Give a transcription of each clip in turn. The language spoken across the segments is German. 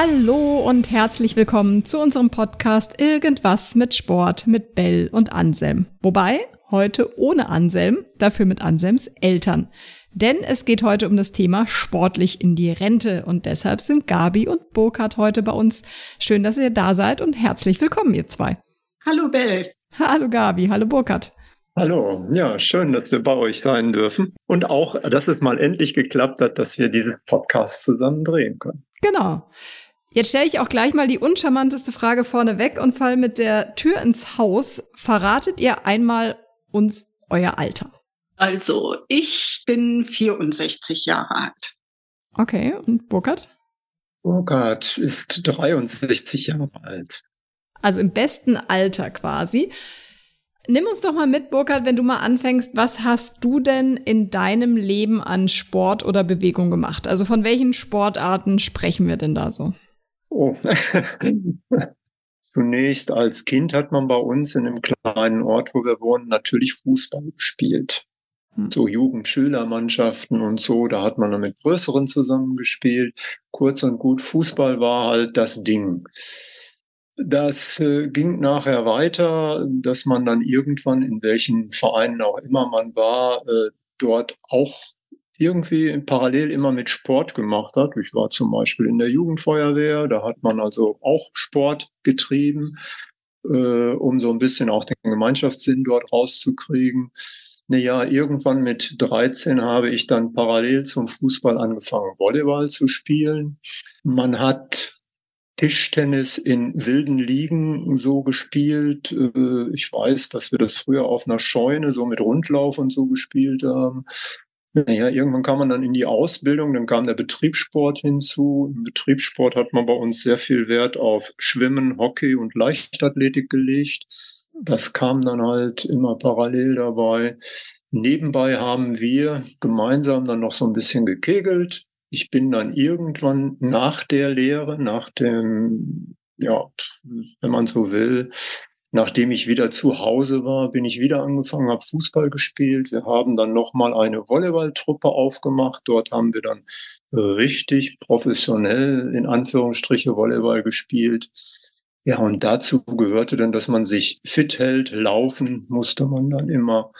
Hallo und herzlich willkommen zu unserem Podcast Irgendwas mit Sport mit Bell und Anselm. Wobei heute ohne Anselm, dafür mit Anselms Eltern. Denn es geht heute um das Thema sportlich in die Rente und deshalb sind Gabi und Burkhard heute bei uns. Schön, dass ihr da seid und herzlich willkommen, ihr zwei. Hallo Bell. Hallo Gabi, hallo Burkhard. Hallo, ja, schön, dass wir bei euch sein dürfen. Und auch, dass es mal endlich geklappt hat, dass wir diese Podcast zusammen drehen können. Genau. Jetzt stelle ich auch gleich mal die uncharmanteste Frage vorneweg und fall mit der Tür ins Haus. Verratet ihr einmal uns euer Alter? Also, ich bin 64 Jahre alt. Okay, und Burkhard? Burkhard ist 63 Jahre alt. Also im besten Alter quasi. Nimm uns doch mal mit, Burkhard, wenn du mal anfängst, was hast du denn in deinem Leben an Sport oder Bewegung gemacht? Also von welchen Sportarten sprechen wir denn da so? Oh. Zunächst als Kind hat man bei uns in einem kleinen Ort, wo wir wohnen, natürlich Fußball gespielt. Hm. So Jugendschülermannschaften und so, da hat man dann mit größeren zusammengespielt. Kurz und gut, Fußball war halt das Ding. Das äh, ging nachher weiter, dass man dann irgendwann, in welchen Vereinen auch immer man war, äh, dort auch irgendwie parallel immer mit Sport gemacht hat. Ich war zum Beispiel in der Jugendfeuerwehr, da hat man also auch Sport getrieben, äh, um so ein bisschen auch den Gemeinschaftssinn dort rauszukriegen. Naja, irgendwann mit 13 habe ich dann parallel zum Fußball angefangen, Volleyball zu spielen. Man hat Tischtennis in wilden Ligen so gespielt. Äh, ich weiß, dass wir das früher auf einer Scheune so mit Rundlauf und so gespielt haben. Naja, irgendwann kam man dann in die Ausbildung, dann kam der Betriebssport hinzu. Im Betriebssport hat man bei uns sehr viel Wert auf Schwimmen, Hockey und Leichtathletik gelegt. Das kam dann halt immer parallel dabei. Nebenbei haben wir gemeinsam dann noch so ein bisschen gekegelt ich bin dann irgendwann nach der Lehre, nach dem, ja, wenn man so will, nachdem ich wieder zu Hause war, bin ich wieder angefangen, habe Fußball gespielt. Wir haben dann nochmal eine Volleyballtruppe aufgemacht. Dort haben wir dann richtig professionell in Anführungsstriche Volleyball gespielt. Ja, und dazu gehörte dann, dass man sich fit hält. Laufen musste man dann immer.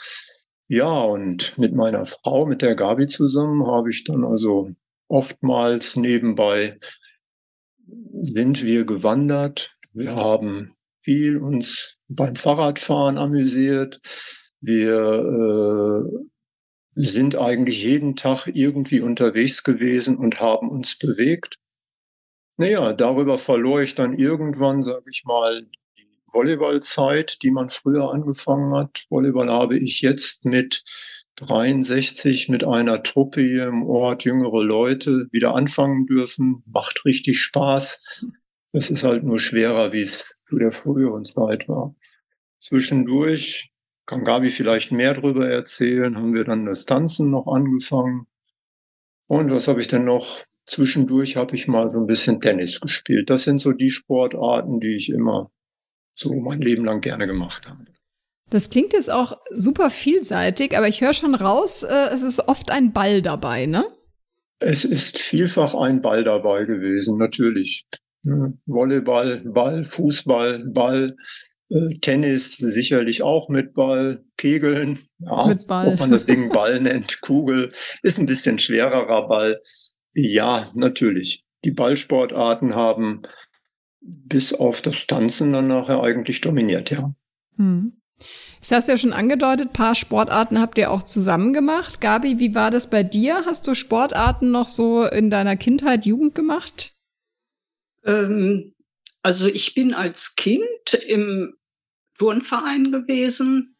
Ja, und mit meiner Frau, mit der Gabi zusammen, habe ich dann also oftmals nebenbei sind wir gewandert. Wir haben viel uns beim Fahrradfahren amüsiert. Wir äh, sind eigentlich jeden Tag irgendwie unterwegs gewesen und haben uns bewegt. Naja, darüber verlor ich dann irgendwann, sage ich mal, die Volleyballzeit, die man früher angefangen hat. Volleyball habe ich jetzt mit 63 mit einer Truppe hier im Ort, jüngere Leute, wieder anfangen dürfen. Macht richtig Spaß. Es ist halt nur schwerer, wie es zu der früheren Zeit war. Zwischendurch kann Gabi vielleicht mehr darüber erzählen, haben wir dann das Tanzen noch angefangen. Und was habe ich denn noch? Zwischendurch habe ich mal so ein bisschen Tennis gespielt. Das sind so die Sportarten, die ich immer so mein Leben lang gerne gemacht habe. Das klingt jetzt auch super vielseitig, aber ich höre schon raus, äh, es ist oft ein Ball dabei, ne? Es ist vielfach ein Ball dabei gewesen, natürlich. Volleyball, Ball, Fußball, Ball, äh, Tennis sicherlich auch mit Ball, Kegeln, ja, mit Ball. ob man das Ding Ball nennt, Kugel, ist ein bisschen schwererer Ball. Ja, natürlich. Die Ballsportarten haben bis auf das Tanzen dann nachher eigentlich dominiert, ja. Hm. Ich hast ja schon angedeutet, paar Sportarten habt ihr auch zusammen gemacht. Gabi, wie war das bei dir? Hast du Sportarten noch so in deiner Kindheit, Jugend gemacht? Ähm, also ich bin als Kind im Turnverein gewesen,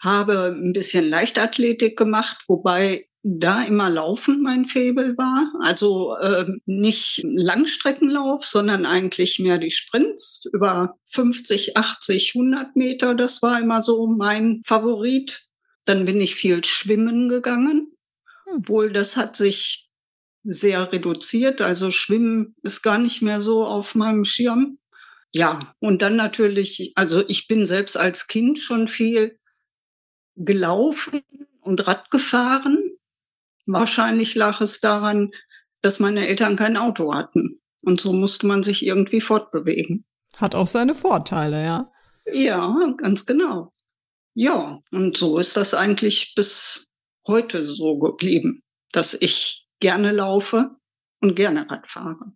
habe ein bisschen Leichtathletik gemacht, wobei da immer Laufen mein Faible war. Also äh, nicht Langstreckenlauf, sondern eigentlich mehr die Sprints über 50, 80, 100 Meter. Das war immer so mein Favorit. Dann bin ich viel schwimmen gegangen. Obwohl das hat sich sehr reduziert. Also Schwimmen ist gar nicht mehr so auf meinem Schirm. Ja, und dann natürlich, also ich bin selbst als Kind schon viel gelaufen und Rad gefahren Wahrscheinlich lag es daran, dass meine Eltern kein Auto hatten. Und so musste man sich irgendwie fortbewegen. Hat auch seine Vorteile, ja. Ja, ganz genau. Ja, und so ist das eigentlich bis heute so geblieben, dass ich gerne laufe und gerne Rad fahre.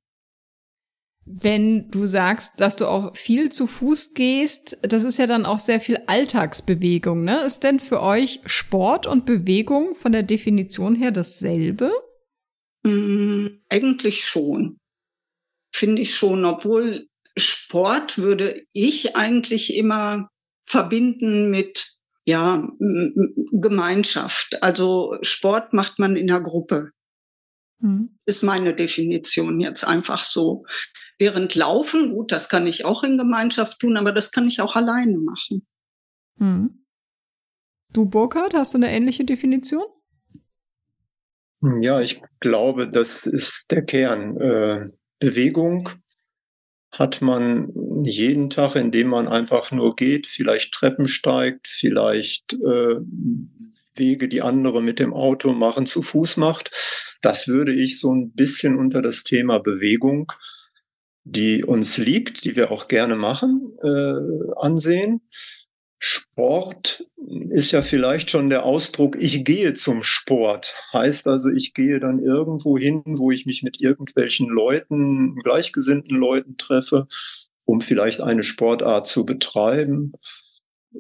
Wenn du sagst, dass du auch viel zu Fuß gehst, das ist ja dann auch sehr viel Alltagsbewegung, ne? Ist denn für euch Sport und Bewegung von der Definition her dasselbe? Mm, eigentlich schon. Finde ich schon, obwohl Sport würde ich eigentlich immer verbinden mit ja, Gemeinschaft. Also Sport macht man in der Gruppe. Hm. Ist meine Definition jetzt einfach so. Während Laufen, gut, das kann ich auch in Gemeinschaft tun, aber das kann ich auch alleine machen. Hm. Du, Burkhard, hast du eine ähnliche Definition? Ja, ich glaube, das ist der Kern. Äh, Bewegung hat man jeden Tag, indem man einfach nur geht, vielleicht Treppen steigt, vielleicht äh, Wege, die andere mit dem Auto machen, zu Fuß macht. Das würde ich so ein bisschen unter das Thema Bewegung die uns liegt, die wir auch gerne machen, äh, ansehen. Sport ist ja vielleicht schon der Ausdruck, ich gehe zum Sport. Heißt also, ich gehe dann irgendwo hin, wo ich mich mit irgendwelchen Leuten, gleichgesinnten Leuten treffe, um vielleicht eine Sportart zu betreiben.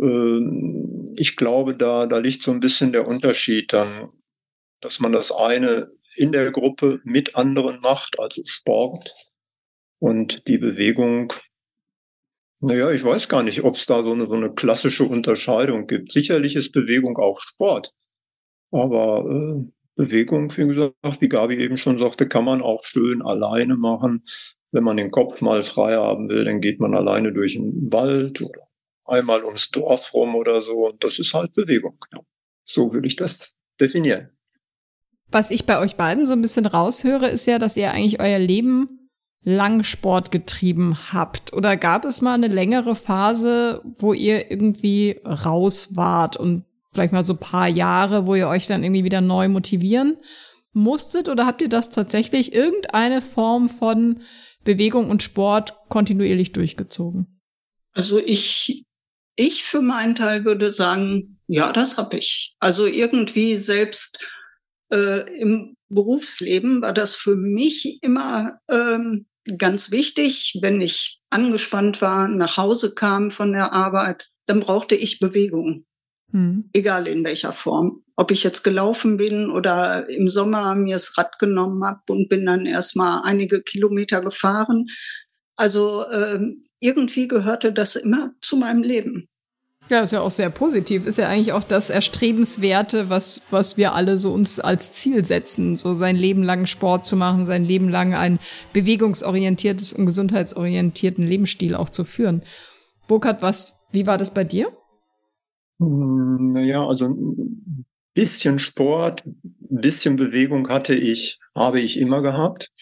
Ähm, ich glaube, da, da liegt so ein bisschen der Unterschied dann, dass man das eine in der Gruppe mit anderen macht, also Sport, und die Bewegung, naja, ich weiß gar nicht, ob es da so eine, so eine klassische Unterscheidung gibt. Sicherlich ist Bewegung auch Sport. Aber äh, Bewegung, wie gesagt, wie Gabi eben schon sagte, kann man auch schön alleine machen. Wenn man den Kopf mal frei haben will, dann geht man alleine durch den Wald oder einmal ums Dorf rum oder so. Und das ist halt Bewegung. So würde ich das definieren. Was ich bei euch beiden so ein bisschen raushöre, ist ja, dass ihr eigentlich euer Leben lang Sport getrieben habt? Oder gab es mal eine längere Phase, wo ihr irgendwie raus wart und vielleicht mal so ein paar Jahre, wo ihr euch dann irgendwie wieder neu motivieren musstet? Oder habt ihr das tatsächlich irgendeine Form von Bewegung und Sport kontinuierlich durchgezogen? Also ich, ich für meinen Teil würde sagen, ja, das habe ich. Also irgendwie selbst äh, im Berufsleben war das für mich immer ähm, ganz wichtig, wenn ich angespannt war, nach Hause kam von der Arbeit, dann brauchte ich Bewegung. Hm. Egal in welcher Form. Ob ich jetzt gelaufen bin oder im Sommer mir das Rad genommen habe und bin dann erstmal einige Kilometer gefahren. Also äh, irgendwie gehörte das immer zu meinem Leben. Ja, ist ja auch sehr positiv. Ist ja eigentlich auch das Erstrebenswerte, was, was wir alle so uns als Ziel setzen, so sein Leben lang Sport zu machen, sein Leben lang ein bewegungsorientiertes und gesundheitsorientierten Lebensstil auch zu führen. Burkhard, was, wie war das bei dir? Hm, naja, also ein bisschen Sport, ein bisschen Bewegung hatte ich, habe ich immer gehabt.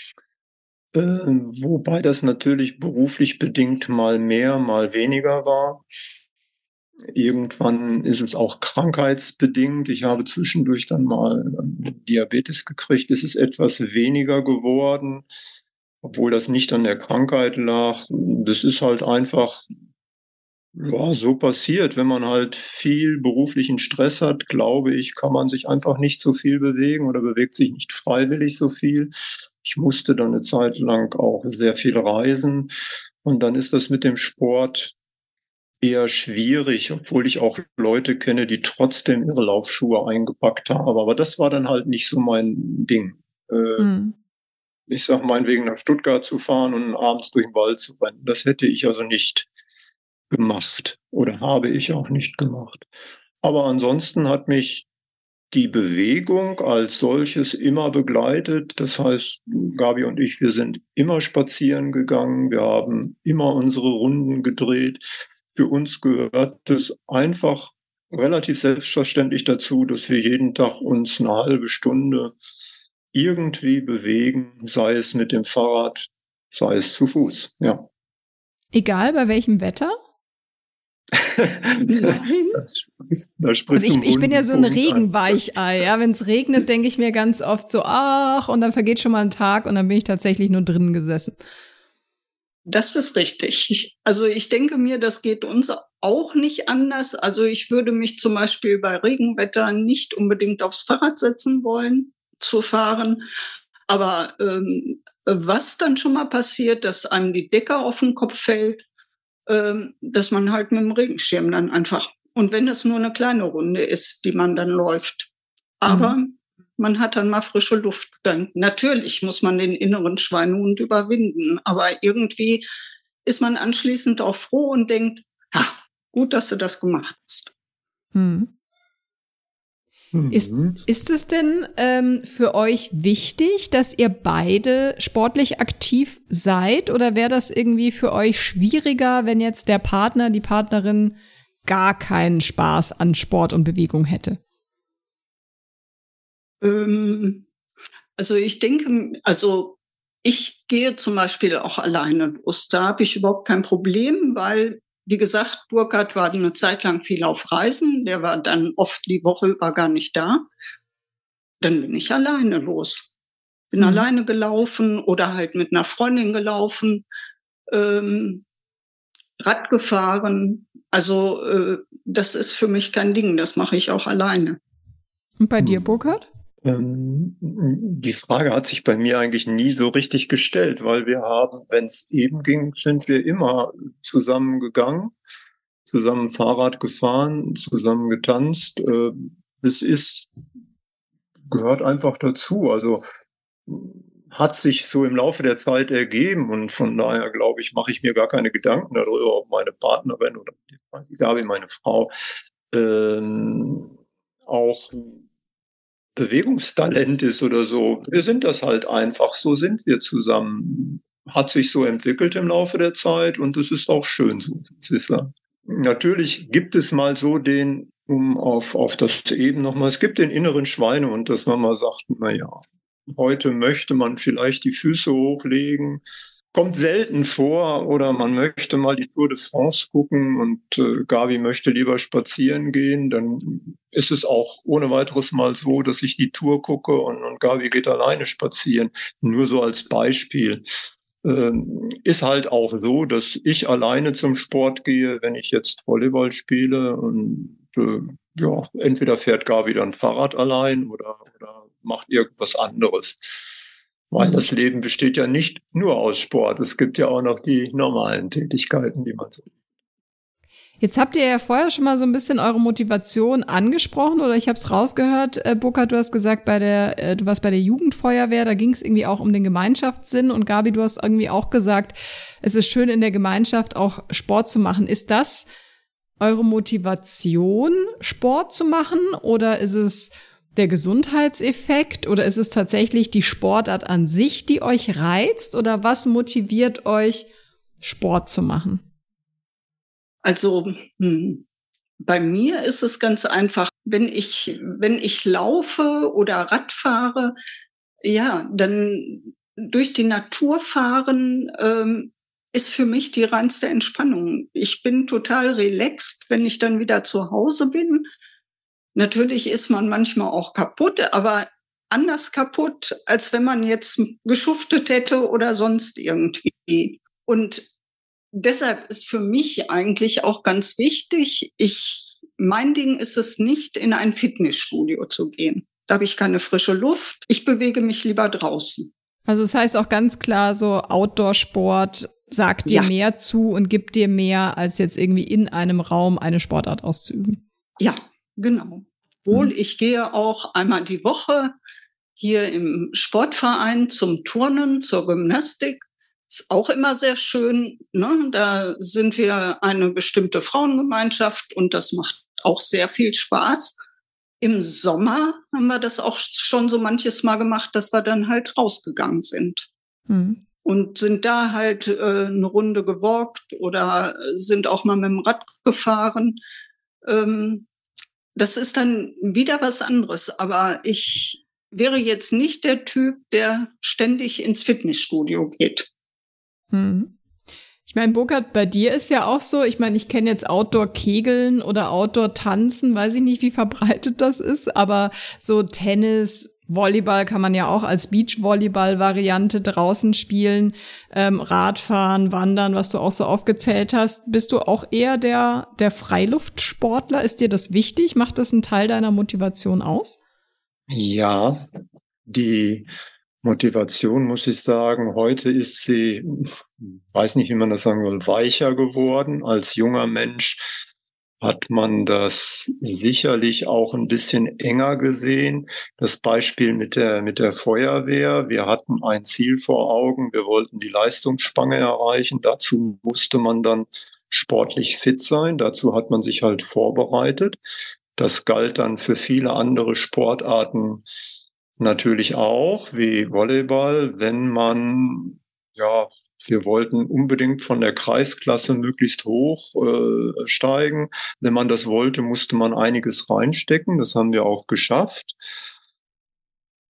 Äh, wobei das natürlich beruflich bedingt mal mehr, mal weniger war. Irgendwann ist es auch krankheitsbedingt. Ich habe zwischendurch dann mal Diabetes gekriegt. Es ist etwas weniger geworden, obwohl das nicht an der Krankheit lag. Das ist halt einfach ja, so passiert. Wenn man halt viel beruflichen Stress hat, glaube ich, kann man sich einfach nicht so viel bewegen oder bewegt sich nicht freiwillig so viel. Ich musste dann eine Zeit lang auch sehr viel reisen. Und dann ist das mit dem Sport eher schwierig, obwohl ich auch Leute kenne, die trotzdem ihre Laufschuhe eingepackt haben. Aber das war dann halt nicht so mein Ding. Äh, hm. Ich sag meinetwegen nach Stuttgart zu fahren und abends durch den Wald zu rennen. Das hätte ich also nicht gemacht oder habe ich auch nicht gemacht. Aber ansonsten hat mich die Bewegung als solches immer begleitet. Das heißt, Gabi und ich, wir sind immer spazieren gegangen, wir haben immer unsere Runden gedreht für uns gehört es einfach relativ selbstverständlich dazu, dass wir jeden Tag uns eine halbe Stunde irgendwie bewegen, sei es mit dem Fahrrad, sei es zu Fuß, ja. Egal bei welchem Wetter? Nein. also ich, ich bin ja so ein Regenweichei. Ja, wenn es regnet, denke ich mir ganz oft so, ach, und dann vergeht schon mal ein Tag und dann bin ich tatsächlich nur drinnen gesessen. Das ist richtig. Also ich denke mir, das geht uns auch nicht anders. Also ich würde mich zum Beispiel bei Regenwetter nicht unbedingt aufs Fahrrad setzen wollen, zu fahren. Aber ähm, was dann schon mal passiert, dass einem die Decke auf den Kopf fällt, dass man halt mit dem Regenschirm dann einfach, und wenn es nur eine kleine Runde ist, die man dann läuft. Aber mhm. man hat dann mal frische Luft. Dann natürlich muss man den inneren Schweinehund überwinden, aber irgendwie ist man anschließend auch froh und denkt, ha, gut, dass du das gemacht hast. Mhm. Ist, mhm. ist es denn ähm, für euch wichtig, dass ihr beide sportlich aktiv seid? Oder wäre das irgendwie für euch schwieriger, wenn jetzt der Partner, die Partnerin gar keinen Spaß an Sport und Bewegung hätte? Ähm, also ich denke, also ich gehe zum Beispiel auch alleine los. Da habe ich überhaupt kein Problem, weil wie gesagt, Burkhard war eine Zeit lang viel auf Reisen. Der war dann oft die Woche über gar nicht da. Dann bin ich alleine los. Bin mhm. alleine gelaufen oder halt mit einer Freundin gelaufen, ähm, Rad gefahren. Also äh, das ist für mich kein Ding. Das mache ich auch alleine. Und bei dir, Burkhard? Ähm, die Frage hat sich bei mir eigentlich nie so richtig gestellt, weil wir haben, wenn es eben ging, sind wir immer zusammengegangen, zusammen Fahrrad gefahren, zusammen getanzt. Äh, es ist, gehört einfach dazu. Also hat sich so im Laufe der Zeit ergeben und von daher glaube ich, mache ich mir gar keine Gedanken darüber, ob meine Partnerin oder die Gabi, meine Frau, ähm, auch Bewegungstalent ist oder so. Wir sind das halt einfach, so sind wir zusammen. Hat sich so entwickelt im Laufe der Zeit und es ist auch schön so. Ist ja. Natürlich gibt es mal so den, um auf, auf das eben nochmal, es gibt den inneren Schweinehund, dass man mal sagt, na ja, heute möchte man vielleicht die Füße hochlegen, kommt selten vor oder man möchte mal die Tour de France gucken und äh, Gabi möchte lieber spazieren gehen, dann ist es auch ohne weiteres mal so, dass ich die Tour gucke und, und Gabi geht alleine spazieren. Nur so als Beispiel. Ähm, ist halt auch so, dass ich alleine zum Sport gehe, wenn ich jetzt Volleyball spiele und äh, ja, entweder fährt Gabi dann Fahrrad allein oder, oder macht irgendwas anderes. Weil das Leben besteht ja nicht nur aus Sport. Es gibt ja auch noch die normalen Tätigkeiten, die man so. Jetzt habt ihr ja vorher schon mal so ein bisschen eure Motivation angesprochen oder ich habe es rausgehört, äh, Burkhard, du hast gesagt, bei der, äh, du warst bei der Jugendfeuerwehr, da ging es irgendwie auch um den Gemeinschaftssinn und Gabi, du hast irgendwie auch gesagt, es ist schön in der Gemeinschaft auch Sport zu machen. Ist das eure Motivation, Sport zu machen oder ist es der Gesundheitseffekt oder ist es tatsächlich die Sportart an sich, die euch reizt oder was motiviert euch, Sport zu machen? Also hm, bei mir ist es ganz einfach, wenn ich, wenn ich laufe oder Rad fahre, ja, dann durch die Natur fahren ähm, ist für mich die reinste Entspannung. Ich bin total relaxed, wenn ich dann wieder zu Hause bin Natürlich ist man manchmal auch kaputt, aber anders kaputt, als wenn man jetzt geschuftet hätte oder sonst irgendwie. Und deshalb ist für mich eigentlich auch ganz wichtig, ich, mein Ding ist es nicht, in ein Fitnessstudio zu gehen. Da habe ich keine frische Luft. Ich bewege mich lieber draußen. Also das heißt auch ganz klar, so Outdoor-Sport sagt dir ja. mehr zu und gibt dir mehr, als jetzt irgendwie in einem Raum eine Sportart auszuüben. Ja, Genau. Wohl, mhm. ich gehe auch einmal die Woche hier im Sportverein zum Turnen, zur Gymnastik. Ist auch immer sehr schön. Ne? Da sind wir eine bestimmte Frauengemeinschaft und das macht auch sehr viel Spaß. Im Sommer haben wir das auch schon so manches Mal gemacht, dass wir dann halt rausgegangen sind. Mhm. Und sind da halt äh, eine Runde gewalkt oder sind auch mal mit dem Rad gefahren. Ähm, das ist dann wieder was anderes. Aber ich wäre jetzt nicht der Typ, der ständig ins Fitnessstudio geht. Hm. Ich meine, Burkhard, bei dir ist ja auch so, ich meine, ich kenne jetzt Outdoor-Kegeln oder Outdoor-Tanzen, weiß ich nicht, wie verbreitet das ist, aber so Tennis, Volleyball kann man ja auch als Beach-Volleyball-Variante draußen spielen, ähm, Radfahren, Wandern, was du auch so aufgezählt hast. Bist du auch eher der, der Freiluftsportler? Ist dir das wichtig? Macht das einen Teil deiner Motivation aus? Ja, die Motivation, muss ich sagen, heute ist sie, weiß nicht, wie man das sagen soll, weicher geworden. Als junger Mensch hat man das sicherlich auch ein bisschen enger gesehen. Das Beispiel mit der, mit der Feuerwehr. Wir hatten ein Ziel vor Augen. Wir wollten die Leistungsspange erreichen. Dazu musste man dann sportlich fit sein. Dazu hat man sich halt vorbereitet. Das galt dann für viele andere Sportarten natürlich auch, wie Volleyball, wenn man ja wir wollten unbedingt von der Kreisklasse möglichst hoch äh, steigen. Wenn man das wollte, musste man einiges reinstecken. Das haben wir auch geschafft.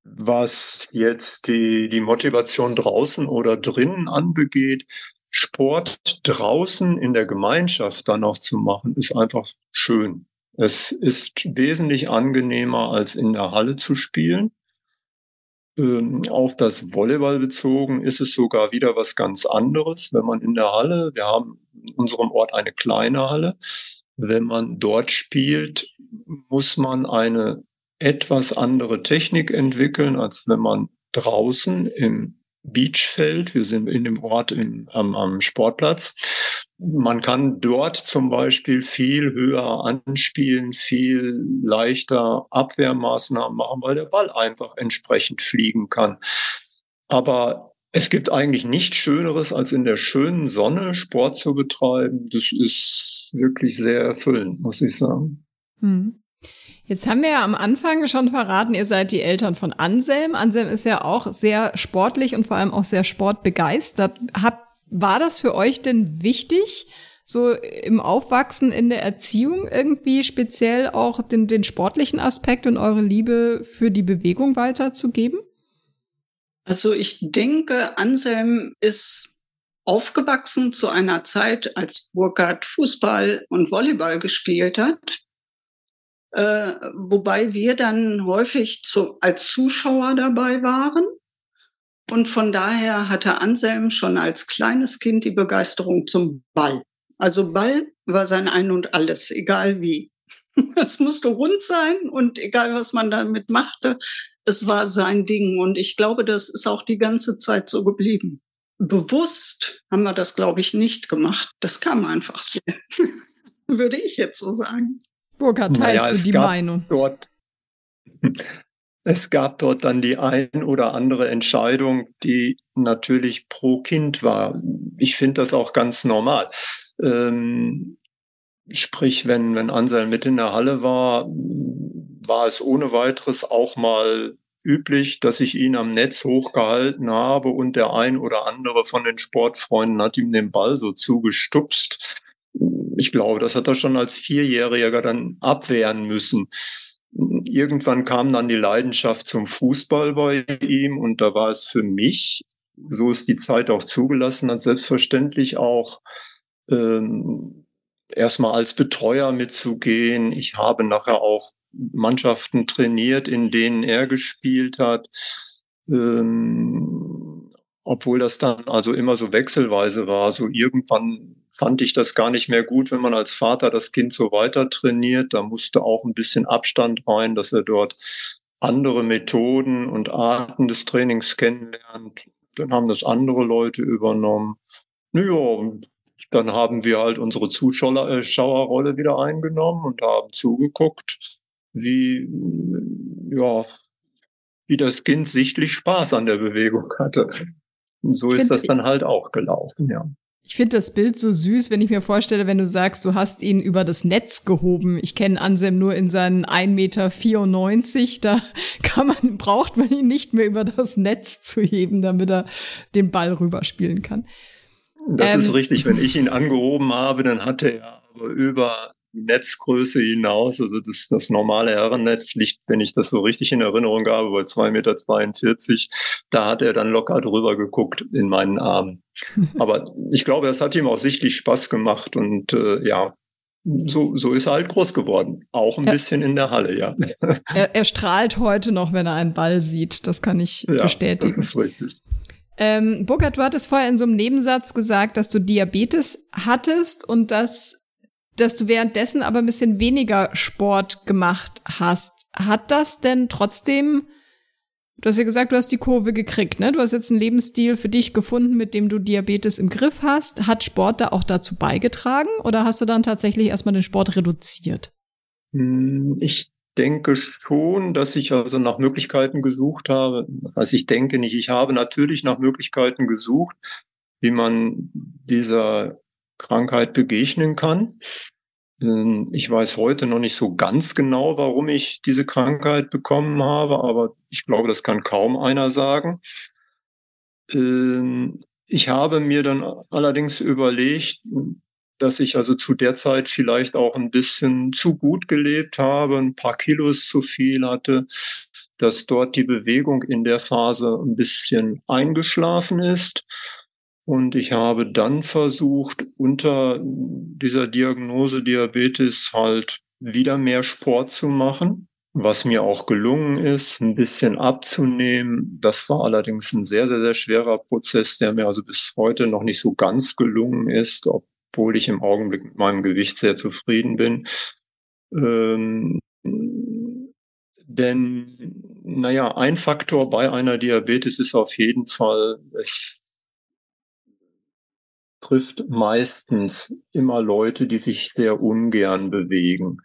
Was jetzt die, die Motivation draußen oder drinnen anbegeht, Sport draußen in der Gemeinschaft dann auch zu machen, ist einfach schön. Es ist wesentlich angenehmer, als in der Halle zu spielen. Ähm, auf das Volleyball bezogen ist es sogar wieder was ganz anderes, wenn man in der Halle, wir haben in unserem Ort eine kleine Halle, wenn man dort spielt, muss man eine etwas andere Technik entwickeln, als wenn man draußen im Beachfeld. Wir sind in dem Ort im, am, am Sportplatz. Man kann dort zum Beispiel viel höher anspielen, viel leichter Abwehrmaßnahmen machen, weil der Ball einfach entsprechend fliegen kann. Aber es gibt eigentlich nichts Schöneres, als in der schönen Sonne Sport zu betreiben. Das ist wirklich sehr erfüllend, muss ich sagen. Hm. Jetzt haben wir ja am Anfang schon verraten, ihr seid die Eltern von Anselm. Anselm ist ja auch sehr sportlich und vor allem auch sehr sportbegeistert. Hab, war das für euch denn wichtig, so im Aufwachsen, in der Erziehung irgendwie speziell auch den, den sportlichen Aspekt und eure Liebe für die Bewegung weiterzugeben? Also ich denke, Anselm ist aufgewachsen zu einer Zeit, als Burkhard Fußball und Volleyball gespielt hat äh, wobei wir dann häufig zu, als Zuschauer dabei waren. Und von daher hatte Anselm schon als kleines Kind die Begeisterung zum Ball. Also Ball war sein Ein und alles, egal wie. Es musste rund sein und egal was man damit machte, es war sein Ding. Und ich glaube, das ist auch die ganze Zeit so geblieben. Bewusst haben wir das, glaube ich, nicht gemacht. Das kam einfach so, würde ich jetzt so sagen. Burkhard, teilst naja, du die Meinung? Dort, es gab dort dann die ein oder andere Entscheidung, die natürlich pro Kind war. Ich finde das auch ganz normal. Ähm, sprich, wenn, wenn Anselm mit in der Halle war, war es ohne weiteres auch mal üblich, dass ich ihn am Netz hochgehalten habe und der ein oder andere von den Sportfreunden hat ihm den Ball so zugestupst ich glaube, das hat er schon als Vierjähriger dann abwehren müssen. Irgendwann kam dann die Leidenschaft zum Fußball bei ihm und da war es für mich, so ist die Zeit auch zugelassen hat, selbstverständlich auch ähm, erstmal als Betreuer mitzugehen. Ich habe nachher auch Mannschaften trainiert, in denen er gespielt hat. Ähm, obwohl das dann also immer so wechselweise war. So irgendwann fand ich das gar nicht mehr gut, wenn man als Vater das Kind so weiter trainiert. Da musste auch ein bisschen Abstand rein, dass er dort andere Methoden und Arten des Trainings kennenlernt. Dann haben das andere Leute übernommen. Naja, dann haben wir halt unsere Zuschauerrolle wieder eingenommen und haben zugeguckt, wie, ja, wie das Kind sichtlich Spaß an der Bewegung hatte. Und so ist das dann halt auch gelaufen, ja. Ich finde das Bild so süß, wenn ich mir vorstelle, wenn du sagst, du hast ihn über das Netz gehoben. Ich kenne Ansem nur in seinen 1,94 Meter. Da kann man, braucht man ihn nicht mehr über das Netz zu heben, damit er den Ball rüberspielen kann. Das ähm, ist richtig. Wenn ich ihn angehoben habe, dann hatte er aber über Netzgröße hinaus. Also das, das normale Herrennetz liegt, wenn ich das so richtig in Erinnerung habe, bei 2,42 Meter. Da hat er dann locker drüber geguckt in meinen Armen. Aber ich glaube, das hat ihm auch sichtlich Spaß gemacht und äh, ja, so, so ist er halt groß geworden. Auch ein ja. bisschen in der Halle, ja. Er, er, strahlt heute noch, wenn er einen Ball sieht. Das kann ich ja, bestätigen. Das ist richtig. Ähm, Burkhard, du hattest vorher in so einem Nebensatz gesagt, dass du Diabetes hattest und dass, dass du währenddessen aber ein bisschen weniger Sport gemacht hast. Hat das denn trotzdem Du hast ja gesagt, du hast die Kurve gekriegt, ne? Du hast jetzt einen Lebensstil für dich gefunden, mit dem du Diabetes im Griff hast. Hat Sport da auch dazu beigetragen oder hast du dann tatsächlich erstmal den Sport reduziert? Hm, ich denke schon, dass ich also nach Möglichkeiten gesucht habe. Heißt, ich denke nicht, ich habe natürlich nach Möglichkeiten gesucht, wie man dieser Krankheit begegnen kann. Ähm, ich weiß heute noch nicht so ganz genau, warum ich diese Krankheit bekommen habe, aber ich glaube, das kann kaum einer sagen. Ähm, ich habe mir dann allerdings überlegt, dass ich also zu der Zeit vielleicht auch ein bisschen zu gut gelebt habe, ein paar Kilos zu viel hatte, dass dort die Bewegung in der Phase ein bisschen eingeschlafen ist und ich habe dann versucht, unter dieser Diagnose Diabetes halt wieder mehr Sport zu machen, was mir auch gelungen ist, ein bisschen abzunehmen. Das war allerdings ein sehr, sehr, sehr schwerer Prozess, der mir also bis heute noch nicht so ganz gelungen ist, obwohl ich im Augenblick mit meinem Gewicht sehr zufrieden bin. Ähm, denn, naja, ein Faktor bei einer Diabetes ist auf jeden Fall, es trifft meistens immer Leute, die sich sehr ungern bewegen.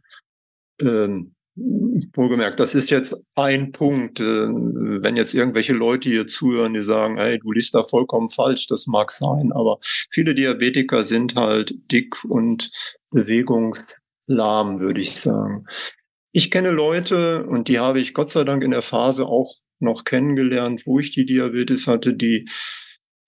Ähm, wohlgemerkt, das ist jetzt ein Punkt. Äh, wenn jetzt irgendwelche Leute hier zuhören, die sagen, hey, du liest da vollkommen falsch, das mag sein, aber viele Diabetiker sind halt dick und bewegungslahm, würde ich sagen. Ich kenne Leute, und die habe ich Gott sei Dank in der Phase auch noch kennengelernt, wo ich die Diabetes hatte, die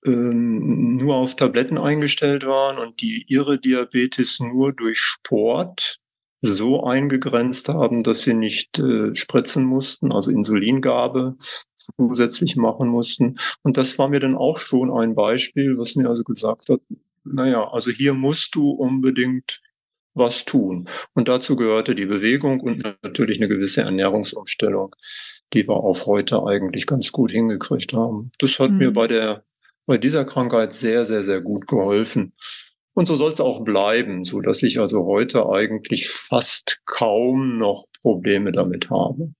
ähm, nur auf Tabletten eingestellt waren und die ihre Diabetes nur durch Sport so eingegrenzt haben, dass sie nicht äh, spritzen mussten, also Insulingabe zusätzlich machen mussten. Und das war mir dann auch schon ein Beispiel, was mir also gesagt hat, naja, also hier musst du unbedingt was tun. Und dazu gehörte die Bewegung und natürlich eine gewisse Ernährungsumstellung, die wir auf heute eigentlich ganz gut hingekriegt haben. Das hat mhm. mir bei der bei dieser Krankheit sehr, sehr, sehr gut geholfen. Und so soll es auch bleiben, so dass ich also heute eigentlich fast kaum noch Probleme damit habe.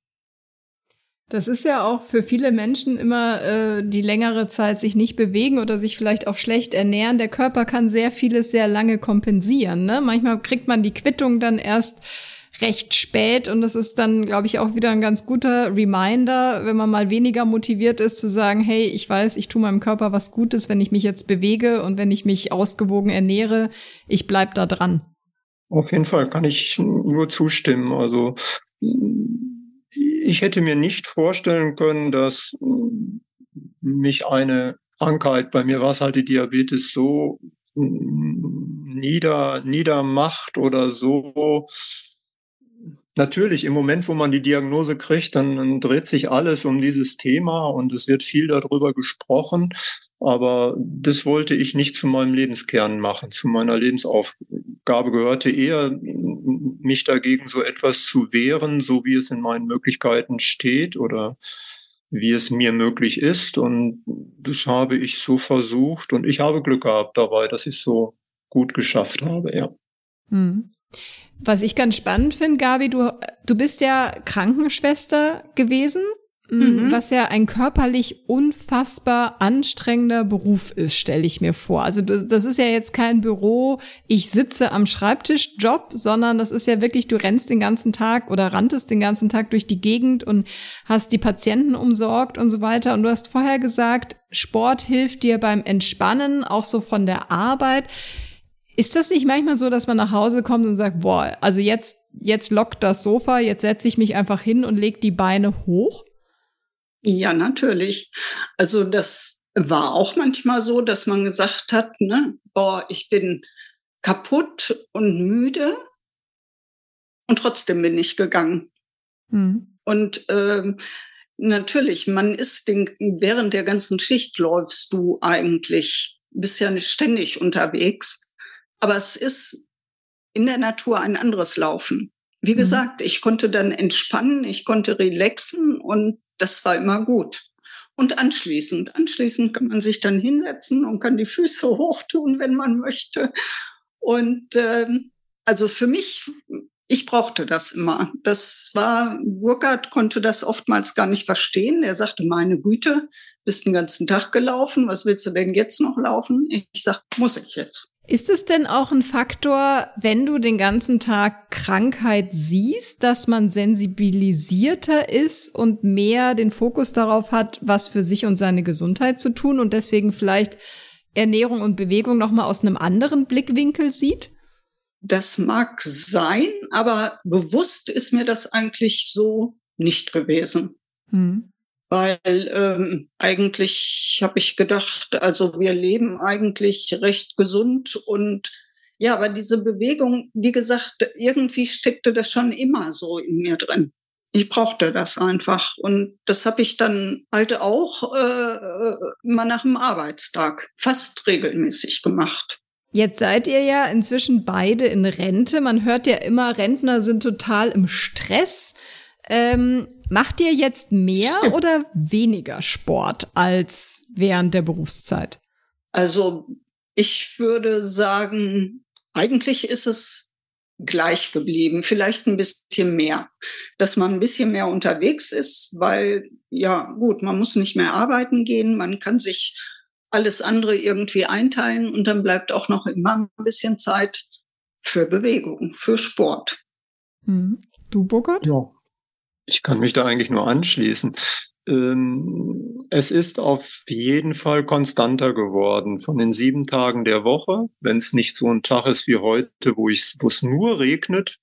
Das ist ja auch für viele Menschen immer äh, die längere Zeit sich nicht bewegen oder sich vielleicht auch schlecht ernähren. Der Körper kann sehr vieles sehr lange kompensieren. Ne? Manchmal kriegt man die Quittung dann erst recht spät und das ist dann, glaube ich, auch wieder ein ganz guter Reminder, wenn man mal weniger motiviert ist, zu sagen, hey, ich weiß, ich tue meinem Körper was Gutes, wenn ich mich jetzt bewege und wenn ich mich ausgewogen ernähre, ich bleib da dran. Auf jeden Fall kann ich nur zustimmen. Also ich hätte mir nicht vorstellen können, dass mich eine Krankheit, bei mir war es halt die Diabetes, so nieder, niedermacht oder so Natürlich, im Moment, wo man die Diagnose kriegt, dann, dann, dreht sich alles um dieses Thema und es wird viel darüber gesprochen. Aber das wollte ich nicht zu meinem Lebenskern machen. Zu meiner Lebensaufgabe gehörte eher, mich dagegen so etwas zu wehren, so wie es in meinen Möglichkeiten steht oder wie es mir möglich ist. Und das habe ich so versucht und ich habe Glück gehabt dabei, dass ich es so gut geschafft habe, ja. Hm. Was ich ganz spannend finde, Gabi, du, du bist ja Krankenschwester gewesen, mhm. was ja ein körperlich unfassbar anstrengender Beruf ist, stelle ich mir vor. Also das, das ist ja jetzt kein Büro, ich sitze am Schreibtisch Job, sondern das ist ja wirklich, du rennst den ganzen Tag oder ranntest den ganzen Tag durch die Gegend und hast die Patienten umsorgt und so weiter. Und du hast vorher gesagt, Sport hilft dir beim Entspannen, auch so von der Arbeit. Ist das nicht manchmal so, dass man nach Hause kommt und sagt, boah, also jetzt, jetzt lockt das Sofa, jetzt setze ich mich einfach hin und leg die Beine hoch? Ja, natürlich. Also das war auch manchmal so, dass man gesagt hat, ne, boah, ich bin kaputt und müde. Und trotzdem bin ich gegangen. Mhm. Und ähm, natürlich, man ist den, während der ganzen Schicht läufst du eigentlich, bist ja nicht ständig unterwegs. Aber es ist in der Natur ein anderes Laufen. Wie mhm. gesagt, ich konnte dann entspannen, ich konnte relaxen und das war immer gut. Und anschließend, anschließend kann man sich dann hinsetzen und kann die Füße hochtun, wenn man möchte. Und ähm, also für mich, ich brauchte das immer. Das war, Burkhardt konnte das oftmals gar nicht verstehen. Er sagte, meine Güte, bist den ganzen Tag gelaufen, was willst du denn jetzt noch laufen? Ich sag, muss ich jetzt. Ist es denn auch ein Faktor, wenn du den ganzen Tag Krankheit siehst, dass man sensibilisierter ist und mehr den Fokus darauf hat, was für sich und seine Gesundheit zu tun und deswegen vielleicht Ernährung und Bewegung noch mal aus einem anderen Blickwinkel sieht? Das mag sein, aber bewusst ist mir das eigentlich so nicht gewesen. Hm weil ähm, eigentlich habe ich gedacht, also wir leben eigentlich recht gesund und ja, aber diese Bewegung, wie gesagt, irgendwie steckte das schon immer so in mir drin. Ich brauchte das einfach und das habe ich dann halt auch äh, mal nach dem Arbeitstag fast regelmäßig gemacht. Jetzt seid ihr ja inzwischen beide in Rente. Man hört ja immer, Rentner sind total im Stress. Ähm, macht ihr jetzt mehr oder weniger Sport als während der Berufszeit? Also ich würde sagen, eigentlich ist es gleich geblieben, vielleicht ein bisschen mehr, dass man ein bisschen mehr unterwegs ist, weil ja gut, man muss nicht mehr arbeiten gehen, man kann sich alles andere irgendwie einteilen und dann bleibt auch noch immer ein bisschen Zeit für Bewegung, für Sport. Hm. Du, Burkhard? Ja, ich kann mich da eigentlich nur anschließen. Ähm, es ist auf jeden Fall konstanter geworden. Von den sieben Tagen der Woche, wenn es nicht so ein Tag ist wie heute, wo es nur regnet,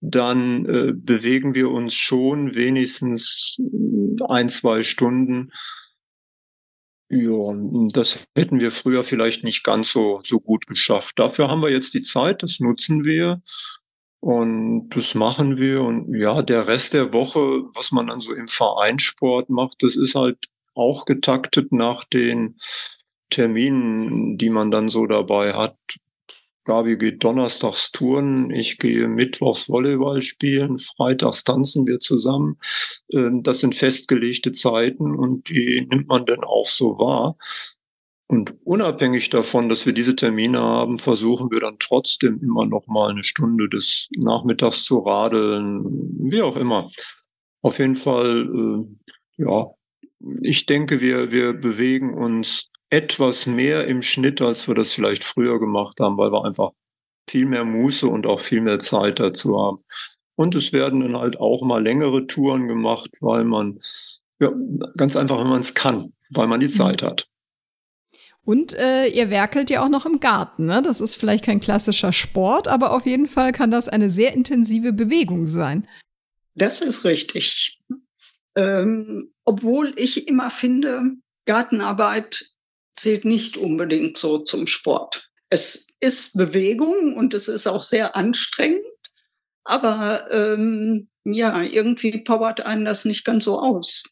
dann äh, bewegen wir uns schon wenigstens ein, zwei Stunden. Ja, das hätten wir früher vielleicht nicht ganz so, so gut geschafft. Dafür haben wir jetzt die Zeit, das nutzen wir. Und das machen wir. Und ja, der Rest der Woche, was man dann so im Vereinssport macht, das ist halt auch getaktet nach den Terminen, die man dann so dabei hat. Gabi geht donnerstags Touren, ich gehe mittwochs Volleyball spielen, freitags tanzen wir zusammen. Ähm, das sind festgelegte Zeiten und die nimmt man dann auch so wahr. Und unabhängig davon, dass wir diese Termine haben, versuchen wir dann trotzdem immer noch mal eine Stunde des Nachmittags zu radeln, wie auch immer. Auf jeden Fall, äh, ja, ich denke, wir, wir bewegen uns etwas mehr im Schnitt, als wir das vielleicht früher gemacht haben, weil wir einfach viel mehr Muße und auch viel mehr Zeit dazu haben. Und es werden dann halt auch mal längere Touren gemacht, weil man, ja, ganz einfach, wenn man es kann, weil man die mhm. Zeit hat. Und äh, ihr werkelt ja auch noch im Garten. Ne? Das ist vielleicht kein klassischer Sport, aber auf jeden Fall kann das eine sehr intensive Bewegung sein. Das ist richtig. Ähm, obwohl ich immer finde, Gartenarbeit zählt nicht unbedingt so zum Sport. Es ist Bewegung und es ist auch sehr anstrengend, aber ähm, ja, irgendwie powert einen das nicht ganz so aus.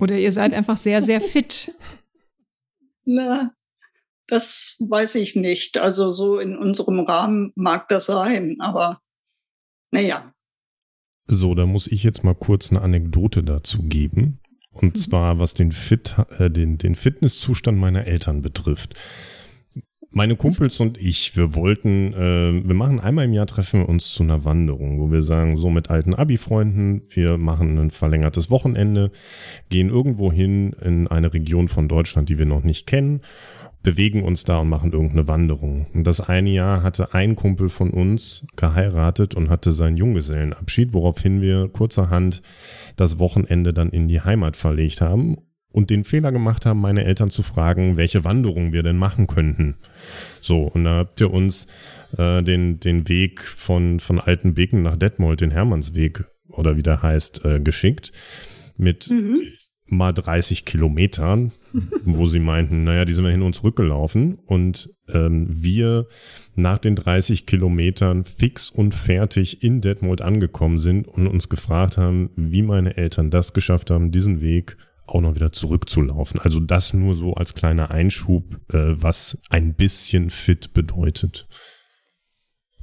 Oder ihr seid einfach sehr, sehr fit. Na, das weiß ich nicht. Also so in unserem Rahmen mag das sein, aber naja. So, da muss ich jetzt mal kurz eine Anekdote dazu geben. Und mhm. zwar, was den, Fit, äh, den, den Fitnesszustand meiner Eltern betrifft. Meine Kumpels und ich, wir wollten, äh, wir machen einmal im Jahr treffen wir uns zu einer Wanderung, wo wir sagen, so mit alten Abi-Freunden, wir machen ein verlängertes Wochenende, gehen irgendwo hin in eine Region von Deutschland, die wir noch nicht kennen, bewegen uns da und machen irgendeine Wanderung. Und das eine Jahr hatte ein Kumpel von uns geheiratet und hatte seinen Junggesellenabschied, woraufhin wir kurzerhand das Wochenende dann in die Heimat verlegt haben und den Fehler gemacht haben, meine Eltern zu fragen, welche Wanderung wir denn machen könnten. So, und da habt ihr uns äh, den, den Weg von, von Altenbeken nach Detmold, den Hermannsweg oder wie der heißt, äh, geschickt. Mit, mhm. mal 30 Kilometern, wo sie meinten, naja, die sind wir hin und zurück gelaufen und ähm, wir nach den 30 Kilometern fix und fertig in Detmold angekommen sind und uns gefragt haben, wie meine Eltern das geschafft haben, diesen Weg auch noch wieder zurückzulaufen. Also das nur so als kleiner Einschub, äh, was ein bisschen fit bedeutet.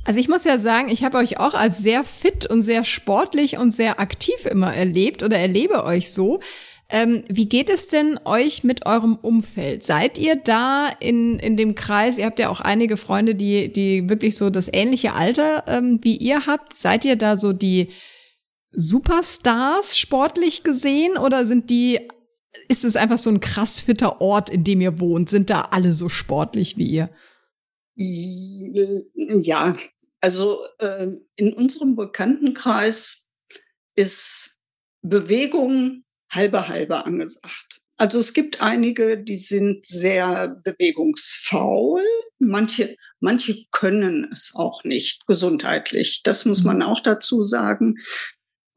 Also ich muss ja sagen, ich habe euch auch als sehr fit und sehr sportlich und sehr aktiv immer erlebt oder erlebe euch so. Ähm, wie geht es denn euch mit eurem Umfeld? Seid ihr da in, in dem Kreis? Ihr habt ja auch einige Freunde, die, die wirklich so das ähnliche Alter ähm, wie ihr habt. Seid ihr da so die Superstars sportlich gesehen oder sind die, ist es einfach so ein krass fitter Ort, in dem ihr wohnt? Sind da alle so sportlich wie ihr? Ja, also äh, in unserem Bekanntenkreis ist Bewegung halbe halbe angesagt. Also es gibt einige, die sind sehr bewegungsfaul. Manche, manche können es auch nicht gesundheitlich. Das muss mhm. man auch dazu sagen.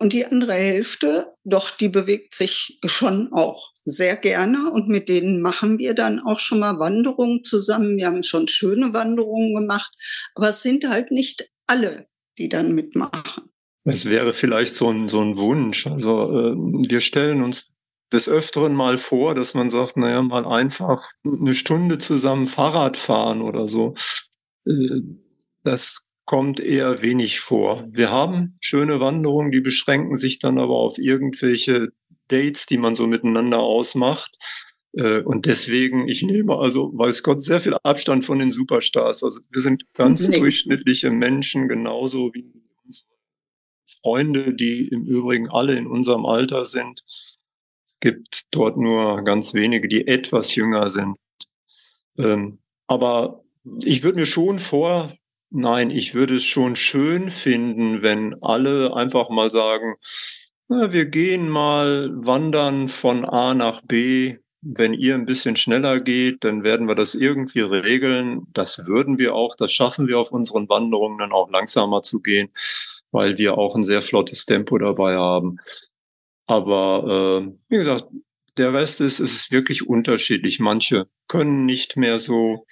Und die andere Hälfte, doch, die bewegt sich schon auch sehr gerne. Und mit denen machen wir dann auch schon mal Wanderungen zusammen. Wir haben schon schöne Wanderungen gemacht. Aber es sind halt nicht alle, die dann mitmachen. Es wäre vielleicht so ein, so ein Wunsch. Also äh, wir stellen uns des Öfteren mal vor, dass man sagt, naja, mal einfach eine Stunde zusammen Fahrrad fahren oder so. Äh, das kommt eher wenig vor. Wir haben schöne Wanderungen, die beschränken sich dann aber auf irgendwelche Dates, die man so miteinander ausmacht. Äh, und deswegen, ich nehme also, weiß Gott, sehr viel Abstand von den Superstars. Also wir sind ganz nee. durchschnittliche Menschen, genauso wie unsere Freunde, die im Übrigen alle in unserem Alter sind. Es gibt dort nur ganz wenige, die etwas jünger sind. Ähm, aber ich würde mir schon vor, nein, ich würde es schon schön finden, wenn alle einfach mal sagen, na, wir gehen mal wandern von A nach B. Wenn ihr ein bisschen schneller geht, dann werden wir das irgendwie regeln. Das würden wir auch, das schaffen wir auf unseren Wanderungen dann auch langsamer zu gehen weil wir auch ein sehr flottes Tempo dabei haben. Aber äh, wie gesagt, der Rest ist, ist wirklich unterschiedlich. Manche können nicht mehr so,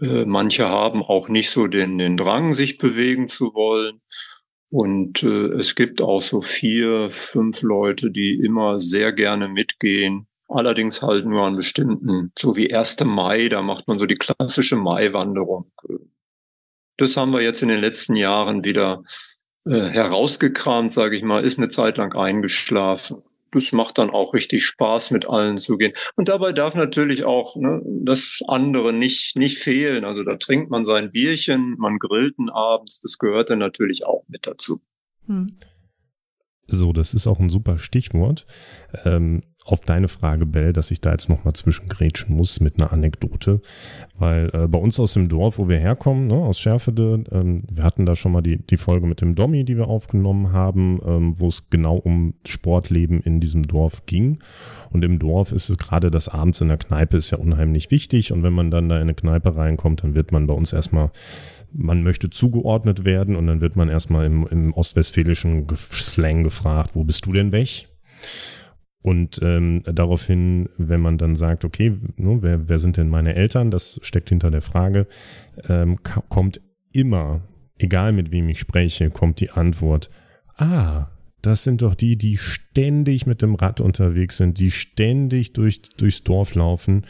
äh, manche haben auch nicht so den, den Drang, sich bewegen zu wollen. Und äh, es gibt auch so vier, fünf Leute, die immer sehr gerne mitgehen. Allerdings halt nur an bestimmten, so wie 1. Mai, da macht man so die klassische Maiwanderung. Das haben wir jetzt in den letzten Jahren wieder äh, herausgekramt, sage ich mal, ist eine Zeit lang eingeschlafen. Das macht dann auch richtig Spaß, mit allen zu gehen. Und dabei darf natürlich auch ne, das andere nicht, nicht fehlen. Also da trinkt man sein Bierchen, man grillt abends, das gehört dann natürlich auch mit dazu. Hm. So, das ist auch ein super Stichwort. Ähm, auf deine Frage, Bell, dass ich da jetzt nochmal zwischengrätschen muss mit einer Anekdote. Weil äh, bei uns aus dem Dorf, wo wir herkommen, ne, aus Schärfede, ähm, wir hatten da schon mal die, die Folge mit dem Dommi, die wir aufgenommen haben, ähm, wo es genau um Sportleben in diesem Dorf ging. Und im Dorf ist es gerade das abends in der Kneipe ist ja unheimlich wichtig. Und wenn man dann da in eine Kneipe reinkommt, dann wird man bei uns erstmal man möchte zugeordnet werden und dann wird man erstmal im, im ostwestfälischen Slang gefragt, wo bist du denn weg? Und ähm, daraufhin, wenn man dann sagt, okay, ne, wer, wer sind denn meine Eltern, das steckt hinter der Frage, ähm, kommt immer, egal mit wem ich spreche, kommt die Antwort, ah, das sind doch die, die ständig mit dem Rad unterwegs sind, die ständig durch, durchs Dorf laufen.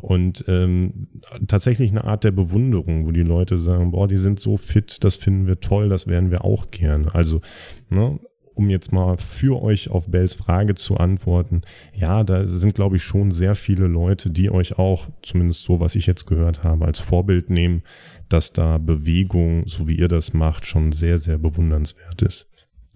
Und ähm, tatsächlich eine Art der Bewunderung, wo die Leute sagen, boah, die sind so fit, das finden wir toll, das wären wir auch gerne. Also ne, um jetzt mal für euch auf Bells Frage zu antworten, ja, da sind, glaube ich, schon sehr viele Leute, die euch auch, zumindest so, was ich jetzt gehört habe, als Vorbild nehmen, dass da Bewegung, so wie ihr das macht, schon sehr, sehr bewundernswert ist.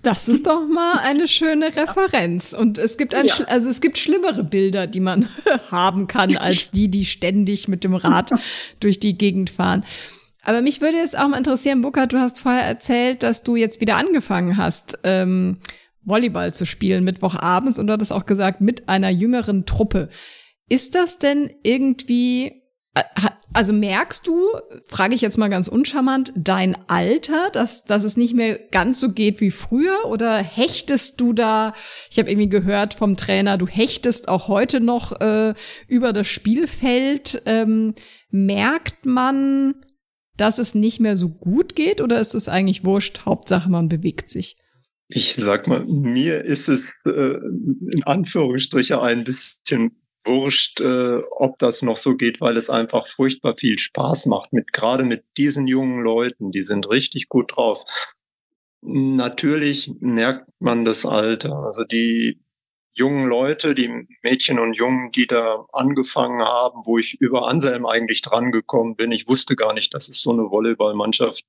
Das ist doch mal eine schöne Referenz. Und es gibt ein, ja. also es gibt schlimmere Bilder, die man haben kann, als die, die ständig mit dem Rad durch die Gegend fahren. Aber mich würde jetzt auch mal interessieren, Burkhard, du hast vorher erzählt, dass du jetzt wieder angefangen hast, ähm, Volleyball zu spielen Mittwochabends und du hattest auch gesagt, mit einer jüngeren Truppe. Ist das denn irgendwie, äh, Also merkst du, frage ich jetzt mal ganz uncharmant, dein Alter, dass, dass es nicht mehr ganz so geht wie früher? Oder hechtest du da, ich habe irgendwie gehört vom Trainer, du hechtest auch heute noch äh, über das Spielfeld. Ähm, merkt man, dass es nicht mehr so gut geht oder ist es eigentlich wurscht? Hauptsache, man bewegt sich. Ich sag mal, mir ist es äh, in Anführungsstriche ein bisschen wurscht, äh, ob das noch so geht, weil es einfach furchtbar viel Spaß macht, mit gerade mit diesen jungen Leuten, die sind richtig gut drauf. Natürlich merkt man das Alter. Also die jungen Leute, die Mädchen und Jungen, die da angefangen haben, wo ich über Anselm eigentlich dran gekommen bin. Ich wusste gar nicht, dass es so eine Volleyballmannschaft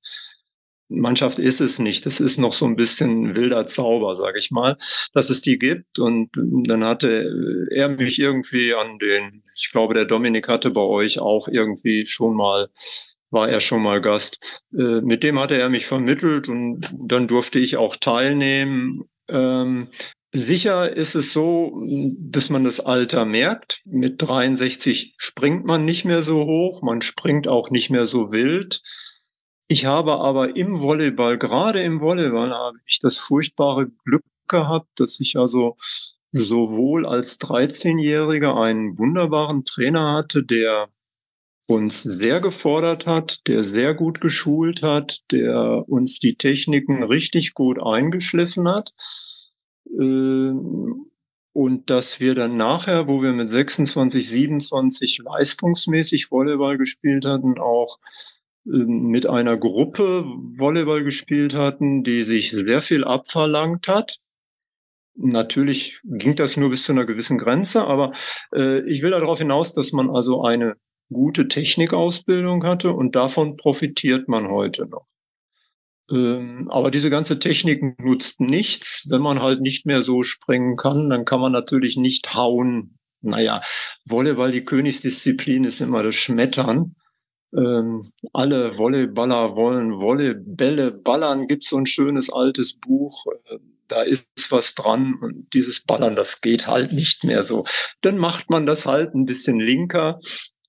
Mannschaft ist es nicht. Das ist noch so ein bisschen wilder Zauber, sage ich mal, dass es die gibt. Und dann hatte er mich irgendwie an den, ich glaube, der Dominik hatte bei euch auch irgendwie schon mal, war er schon mal Gast. Äh, mit dem hatte er mich vermittelt und dann durfte ich auch teilnehmen. Ähm, Sicher ist es so, dass man das Alter merkt. Mit 63 springt man nicht mehr so hoch, man springt auch nicht mehr so wild. Ich habe aber im Volleyball, gerade im Volleyball, habe ich das furchtbare Glück gehabt, dass ich also sowohl als 13-Jähriger einen wunderbaren Trainer hatte, der uns sehr gefordert hat, der sehr gut geschult hat, der uns die Techniken richtig gut eingeschliffen hat und dass wir dann nachher, wo wir mit 26, 27 leistungsmäßig Volleyball gespielt hatten, auch ähm, mit einer Gruppe Volleyball gespielt hatten, die sich sehr viel abverlangt hat. Natürlich ging das nur bis zu einer gewissen Grenze, aber äh, ich will darauf hinaus, dass man also eine gute Technikausbildung hatte und davon profitiert man heute noch. Ähm, aber diese ganze Technik nutzt nichts, wenn man halt nicht mehr so springen kann, dann kann man natürlich nicht hauen. Naja, Volleyball, die Königsdisziplin ist immer das Schmettern. Ähm, alle Volleyballer wollen Volleybälle ballern. Gibt so ein schönes altes Buch. Äh, da ist was dran. Und dieses Ballern, das geht halt nicht mehr so. Dann macht man das halt ein bisschen linker.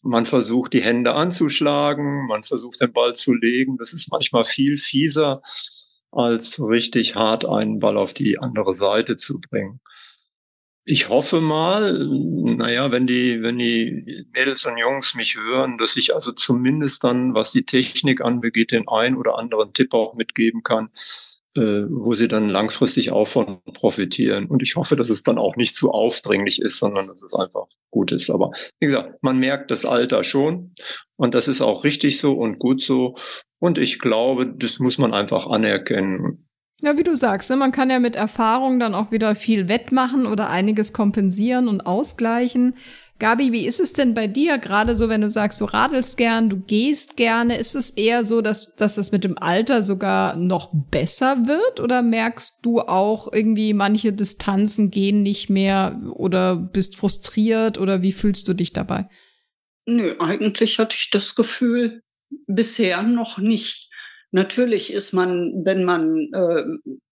Man versucht, die Hände anzuschlagen, man versucht, den Ball zu legen. Das ist manchmal viel fieser, als richtig hart einen Ball auf die andere Seite zu bringen. Ich hoffe mal, naja, wenn die, wenn die Mädels und Jungs mich hören, dass ich also zumindest dann, was die Technik anbegeht, den ein oder anderen Tipp auch mitgeben kann, wo sie dann langfristig auch von profitieren. Und ich hoffe, dass es dann auch nicht zu aufdringlich ist, sondern dass es einfach gut ist. Aber wie gesagt, man merkt das Alter schon und das ist auch richtig so und gut so. Und ich glaube, das muss man einfach anerkennen. Ja, wie du sagst, ne, man kann ja mit Erfahrung dann auch wieder viel wettmachen oder einiges kompensieren und ausgleichen. Gabi, wie ist es denn bei dir? Gerade so, wenn du sagst, du radelst gern, du gehst gerne, ist es eher so, dass, dass das mit dem Alter sogar noch besser wird? Oder merkst du auch irgendwie, manche Distanzen gehen nicht mehr oder bist frustriert oder wie fühlst du dich dabei? Nö, eigentlich hatte ich das Gefühl bisher noch nicht. Natürlich ist man, wenn man äh,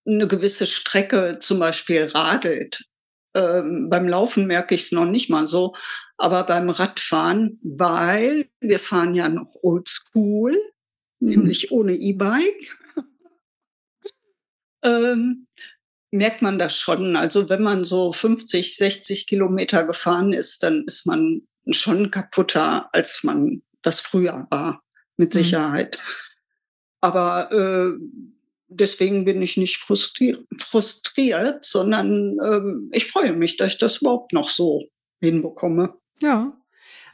eine gewisse Strecke zum Beispiel radelt, ähm, beim Laufen merke ich es noch nicht mal so, aber beim Radfahren, weil wir fahren ja noch oldschool, mhm. nämlich ohne E-Bike, ähm, merkt man das schon. Also wenn man so 50, 60 Kilometer gefahren ist, dann ist man schon kaputter, als man das früher war, mit mhm. Sicherheit. Aber äh, deswegen bin ich nicht frustriert, frustriert sondern ähm, ich freue mich, dass ich das überhaupt noch so hinbekomme. Ja.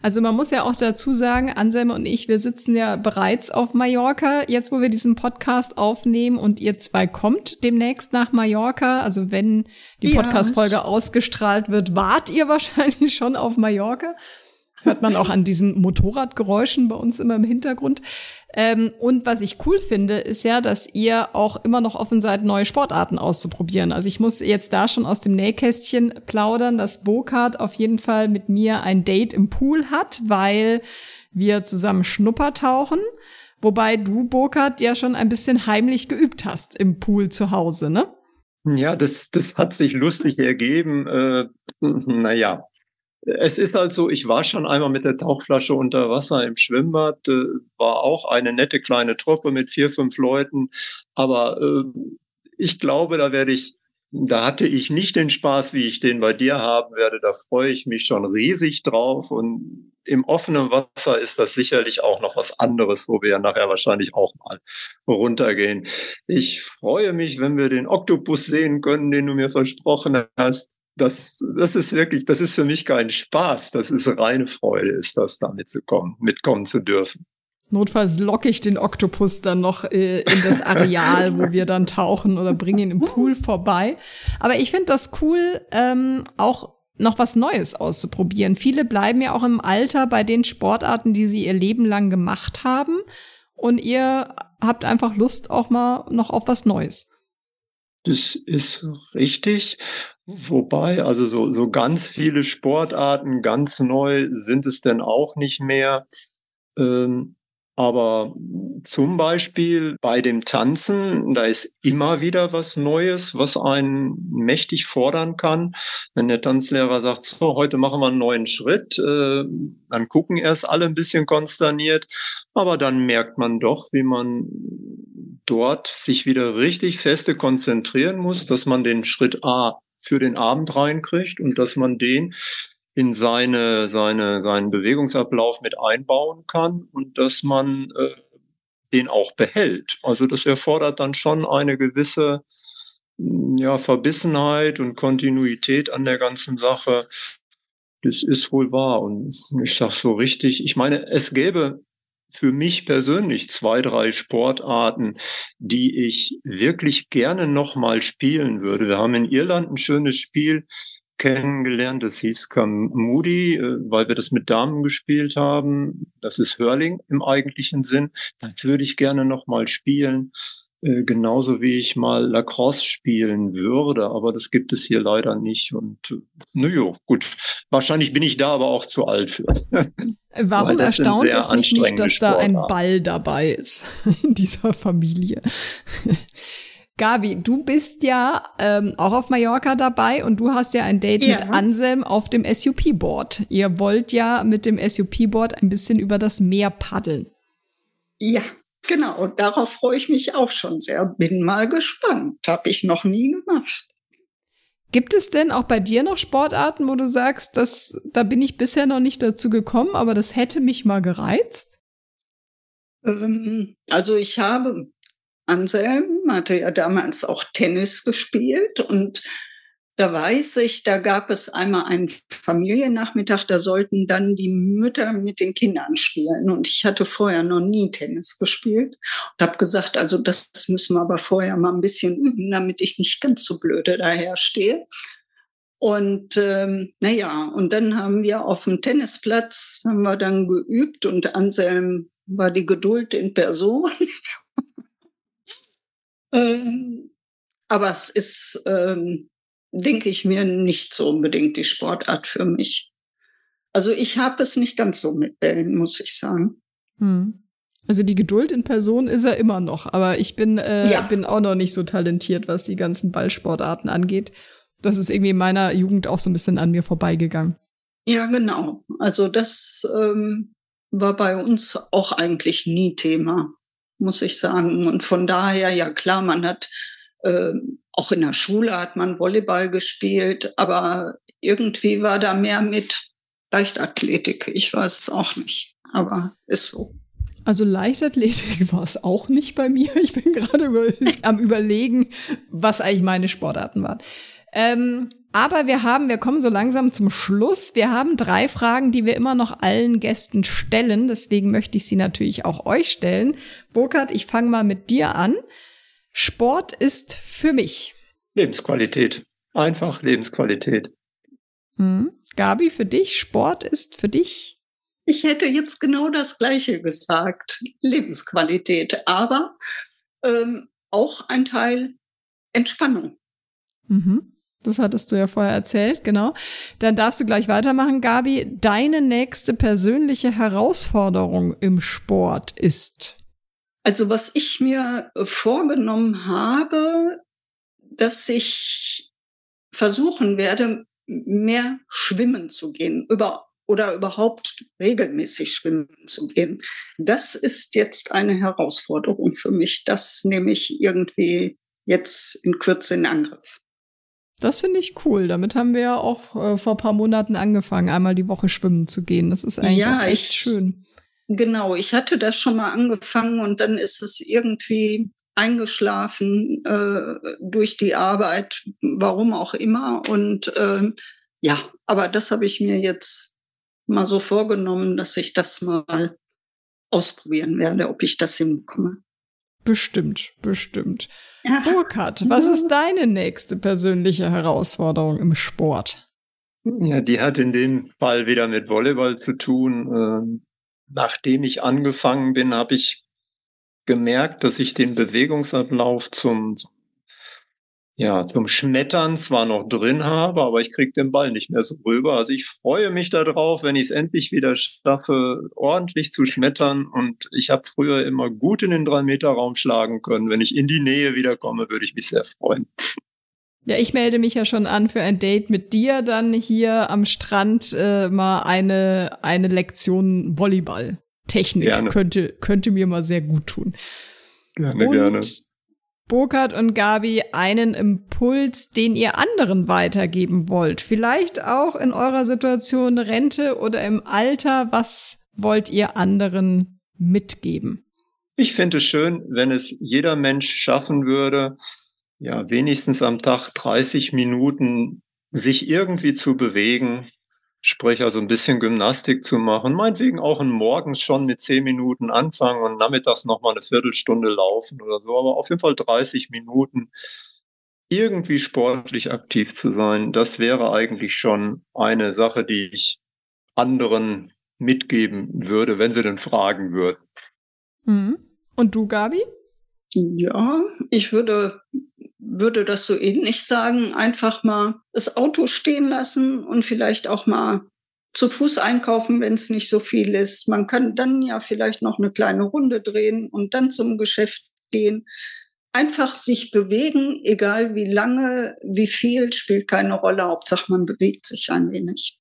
Also man muss ja auch dazu sagen, Anselme und ich, wir sitzen ja bereits auf Mallorca, jetzt wo wir diesen Podcast aufnehmen und ihr zwei kommt demnächst nach Mallorca. Also wenn die Podcast-Folge ausgestrahlt wird, wart ihr wahrscheinlich schon auf Mallorca. Hört man auch an diesen Motorradgeräuschen bei uns immer im Hintergrund. Ähm, und was ich cool finde, ist ja, dass ihr auch immer noch offen seid, neue Sportarten auszuprobieren. Also ich muss jetzt da schon aus dem Nähkästchen plaudern, dass Bokart auf jeden Fall mit mir ein Date im Pool hat, weil wir zusammen Schnupper tauchen. Wobei du, Burkhard, ja schon ein bisschen heimlich geübt hast im Pool zu Hause, ne? Ja, das, das hat sich lustig ergeben. Äh, naja, es ist halt so, ich war schon einmal mit der Tauchflasche unter Wasser im Schwimmbad, äh, war auch eine nette kleine Truppe mit vier, fünf Leuten, aber äh, ich glaube, da werde ich da hatte ich nicht den Spaß, wie ich den bei dir haben werde. Da freue ich mich schon riesig drauf. Und im offenen Wasser ist das sicherlich auch noch was anderes, wo wir ja nachher wahrscheinlich auch mal runtergehen. Ich freue mich, wenn wir den Oktopus sehen können, den du mir versprochen hast. Das, das ist wirklich, das ist für mich kein Spaß. Das ist reine Freude, ist das da mitzukommen, mitkommen zu dürfen. Notfalls locke ich den Oktopus dann noch äh, in das Areal, wo wir dann tauchen oder bringe ihn im Pool vorbei. Aber ich finde das cool, ähm, auch noch was Neues auszuprobieren. Viele bleiben ja auch im Alter bei den Sportarten, die sie ihr Leben lang gemacht haben. Und ihr habt einfach Lust auch mal noch auf was Neues. Das ist richtig. Wobei, also so, so ganz viele Sportarten ganz neu sind es denn auch nicht mehr. Ähm, aber zum Beispiel bei dem Tanzen, da ist immer wieder was Neues, was einen mächtig fordern kann. Wenn der Tanzlehrer sagt, so, heute machen wir einen neuen Schritt, äh, dann gucken erst alle ein bisschen konsterniert, aber dann merkt man doch, wie man dort sich wieder richtig feste konzentrieren muss, dass man den Schritt A für den Abend reinkriegt und dass man den in seine, seine, seinen Bewegungsablauf mit einbauen kann und dass man äh, den auch behält. Also das erfordert dann schon eine gewisse hm, ja, Verbissenheit und Kontinuität an der ganzen Sache. Das ist wohl wahr. Und ich sage so richtig, ich meine, es gäbe für mich persönlich zwei, drei Sportarten, die ich wirklich gerne nochmal spielen würde. Wir haben in Irland ein schönes Spiel, kennengelernt. Das hieß Cam Moody, äh, weil wir das mit Damen gespielt haben. Das ist Hurling im eigentlichen Sinn. Das würde ich gerne noch mal spielen. Äh, genauso wie ich mal Lacrosse spielen würde, aber das gibt es hier leider nicht. Und äh, naja, gut. Wahrscheinlich bin ich da aber auch zu alt für. Warum erstaunt es mich nicht, dass da ein Ball dabei ist in dieser Familie? Gabi, du bist ja ähm, auch auf Mallorca dabei und du hast ja ein Date ja. mit Anselm auf dem SUP-Board. Ihr wollt ja mit dem SUP-Board ein bisschen über das Meer paddeln. Ja, genau. Darauf freue ich mich auch schon sehr. Bin mal gespannt. Habe ich noch nie gemacht. Gibt es denn auch bei dir noch Sportarten, wo du sagst, dass, da bin ich bisher noch nicht dazu gekommen, aber das hätte mich mal gereizt? Ähm, also ich habe Anselm hatte ja damals auch Tennis gespielt und da weiß ich, da gab es einmal einen Familiennachmittag, da sollten dann die Mütter mit den Kindern spielen. Und ich hatte vorher noch nie Tennis gespielt und habe gesagt, also das müssen wir aber vorher mal ein bisschen üben, damit ich nicht ganz so blöde daher stehe. Und ähm, naja, und dann haben wir auf dem Tennisplatz, haben wir dann geübt und Anselm war die Geduld in Person ähm, aber es ist, ähm, denke ich mir, nicht so unbedingt die Sportart für mich. Also ich habe es nicht ganz so mit Bällen, muss ich sagen. Hm. Also die Geduld in Person ist er immer noch, aber ich bin, äh, ja. bin auch noch nicht so talentiert, was die ganzen Ballsportarten angeht. Das ist irgendwie in meiner Jugend auch so ein bisschen an mir vorbeigegangen. Ja, genau. Also das ähm, war bei uns auch eigentlich nie Thema muss ich sagen. Und von daher, ja klar, man hat äh, auch in der Schule hat man Volleyball gespielt, aber irgendwie war da mehr mit Leichtathletik. Ich weiß es auch nicht, aber ist so. Also Leichtathletik war es auch nicht bei mir. Ich bin gerade über, am überlegen, was eigentlich meine Sportarten waren. Ähm, aber wir haben, wir kommen so langsam zum Schluss. Wir haben drei Fragen, die wir immer noch allen Gästen stellen. Deswegen möchte ich sie natürlich auch euch stellen. Burkhard, ich fange mal mit dir an. Sport ist für mich. Lebensqualität. Einfach Lebensqualität. Hm. Gabi, für dich, Sport ist für dich? Ich hätte jetzt genau das Gleiche gesagt. Lebensqualität. Aber ähm, auch ein Teil Entspannung. Mhm. Das hattest du ja vorher erzählt, genau. Dann darfst du gleich weitermachen, Gabi. Deine nächste persönliche Herausforderung im Sport ist? Also was ich mir vorgenommen habe, dass ich versuchen werde, mehr schwimmen zu gehen, über oder überhaupt regelmäßig schwimmen zu gehen. Das ist jetzt eine Herausforderung für mich. Das nehme ich irgendwie jetzt in Kürze in Angriff. Das finde ich cool. Damit haben wir ja auch äh, vor ein paar Monaten angefangen, einmal die Woche schwimmen zu gehen. Das ist eigentlich ja, echt ich, schön. Genau, ich hatte das schon mal angefangen und dann ist es irgendwie eingeschlafen äh, durch die Arbeit, warum auch immer. Und äh, ja, aber das habe ich mir jetzt mal so vorgenommen, dass ich das mal ausprobieren werde, ob ich das hinbekomme. Bestimmt, bestimmt. Ja. Burkhard, was ist deine nächste persönliche Herausforderung im Sport? Ja, die hat in dem Fall wieder mit Volleyball zu tun. Nachdem ich angefangen bin, habe ich gemerkt, dass ich den Bewegungsablauf zum, ja, zum Schmettern zwar noch drin habe, aber ich kriege den Ball nicht mehr so rüber. Also ich freue mich darauf, wenn ich es endlich wieder schaffe, ordentlich zu schmettern. Und ich habe früher immer gut in den Drei-Meter-Raum schlagen können. Wenn ich in die Nähe wiederkomme, würde ich mich sehr freuen. Ja, ich melde mich ja schon an für ein Date mit dir, dann hier am Strand äh, mal eine, eine Lektion Volleyball. Technik gerne. könnte, könnte mir mal sehr gut tun. Gerne, und gerne. Burkhard und Gabi einen Impuls, den ihr anderen weitergeben wollt. Vielleicht auch in eurer Situation Rente oder im Alter. Was wollt ihr anderen mitgeben? Ich finde es schön, wenn es jeder Mensch schaffen würde, ja, wenigstens am Tag 30 Minuten sich irgendwie zu bewegen, sprich also ein bisschen Gymnastik zu machen, meinetwegen auch morgens schon mit 10 Minuten anfangen und nachmittags nochmal eine Viertelstunde laufen oder so, aber auf jeden Fall 30 Minuten irgendwie sportlich aktiv zu sein, das wäre eigentlich schon eine Sache, die ich anderen mitgeben würde, wenn sie denn fragen würden. Mhm. Und du, Gabi? Ja, ich würde würde das so ähnlich sagen, einfach mal das Auto stehen lassen und vielleicht auch mal zu Fuß einkaufen, wenn es nicht so viel ist. Man kann dann ja vielleicht noch eine kleine Runde drehen und dann zum Geschäft gehen. Einfach sich bewegen, egal wie lange, wie viel, spielt keine Rolle. Hauptsache, man bewegt sich ein wenig.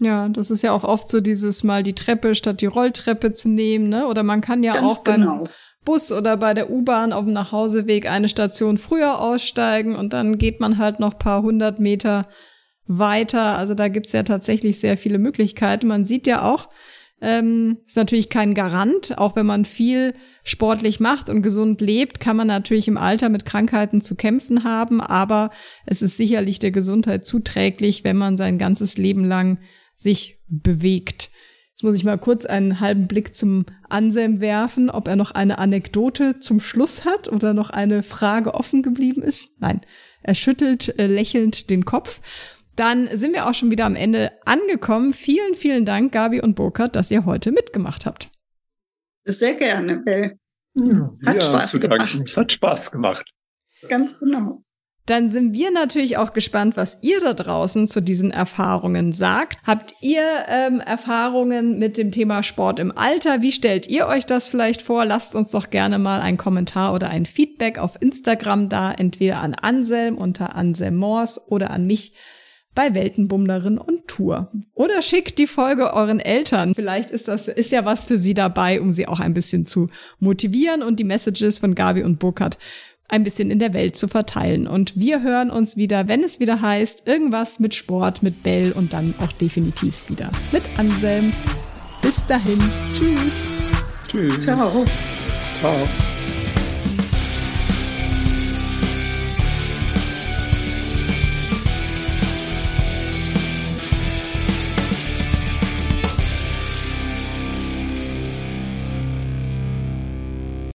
Ja, das ist ja auch oft so dieses Mal die Treppe statt die Rolltreppe zu nehmen, ne? Oder man kann ja Ganz auch beim, genau. Bus oder bei der U-Bahn auf dem Nachhauseweg eine Station früher aussteigen und dann geht man halt noch paar hundert Meter weiter. Also da gibt's ja tatsächlich sehr viele Möglichkeiten. Man sieht ja auch, ähm, ist natürlich kein Garant. Auch wenn man viel sportlich macht und gesund lebt, kann man natürlich im Alter mit Krankheiten zu kämpfen haben. Aber es ist sicherlich der Gesundheit zuträglich, wenn man sein ganzes Leben lang sich bewegt. Jetzt muss ich mal kurz einen halben Blick zum Anselm werfen, ob er noch eine Anekdote zum Schluss hat oder noch eine Frage offen geblieben ist. Nein, er schüttelt äh, lächelnd den Kopf. Dann sind wir auch schon wieder am Ende angekommen. Vielen, vielen Dank, Gabi und Burkhard, dass ihr heute mitgemacht habt. Sehr gerne, Bell. Ja, hat Spaß gemacht. Es hat Spaß gemacht. Ganz genau. Dann sind wir natürlich auch gespannt, was ihr da draußen zu diesen Erfahrungen sagt. Habt ihr ähm, Erfahrungen mit dem Thema Sport im Alter? Wie stellt ihr euch das vielleicht vor? Lasst uns doch gerne mal einen Kommentar oder ein Feedback auf Instagram da, entweder an Anselm unter Anselm Mors oder an mich bei Weltenbummlerin und Tour. Oder schickt die Folge euren Eltern. Vielleicht ist das, ist ja was für sie dabei, um sie auch ein bisschen zu motivieren und die Messages von Gabi und Burkhardt ein bisschen in der Welt zu verteilen. Und wir hören uns wieder, wenn es wieder heißt, irgendwas mit Sport, mit Bell und dann auch definitiv wieder mit Anselm. Bis dahin. Tschüss. Tschüss. Ciao. Ciao.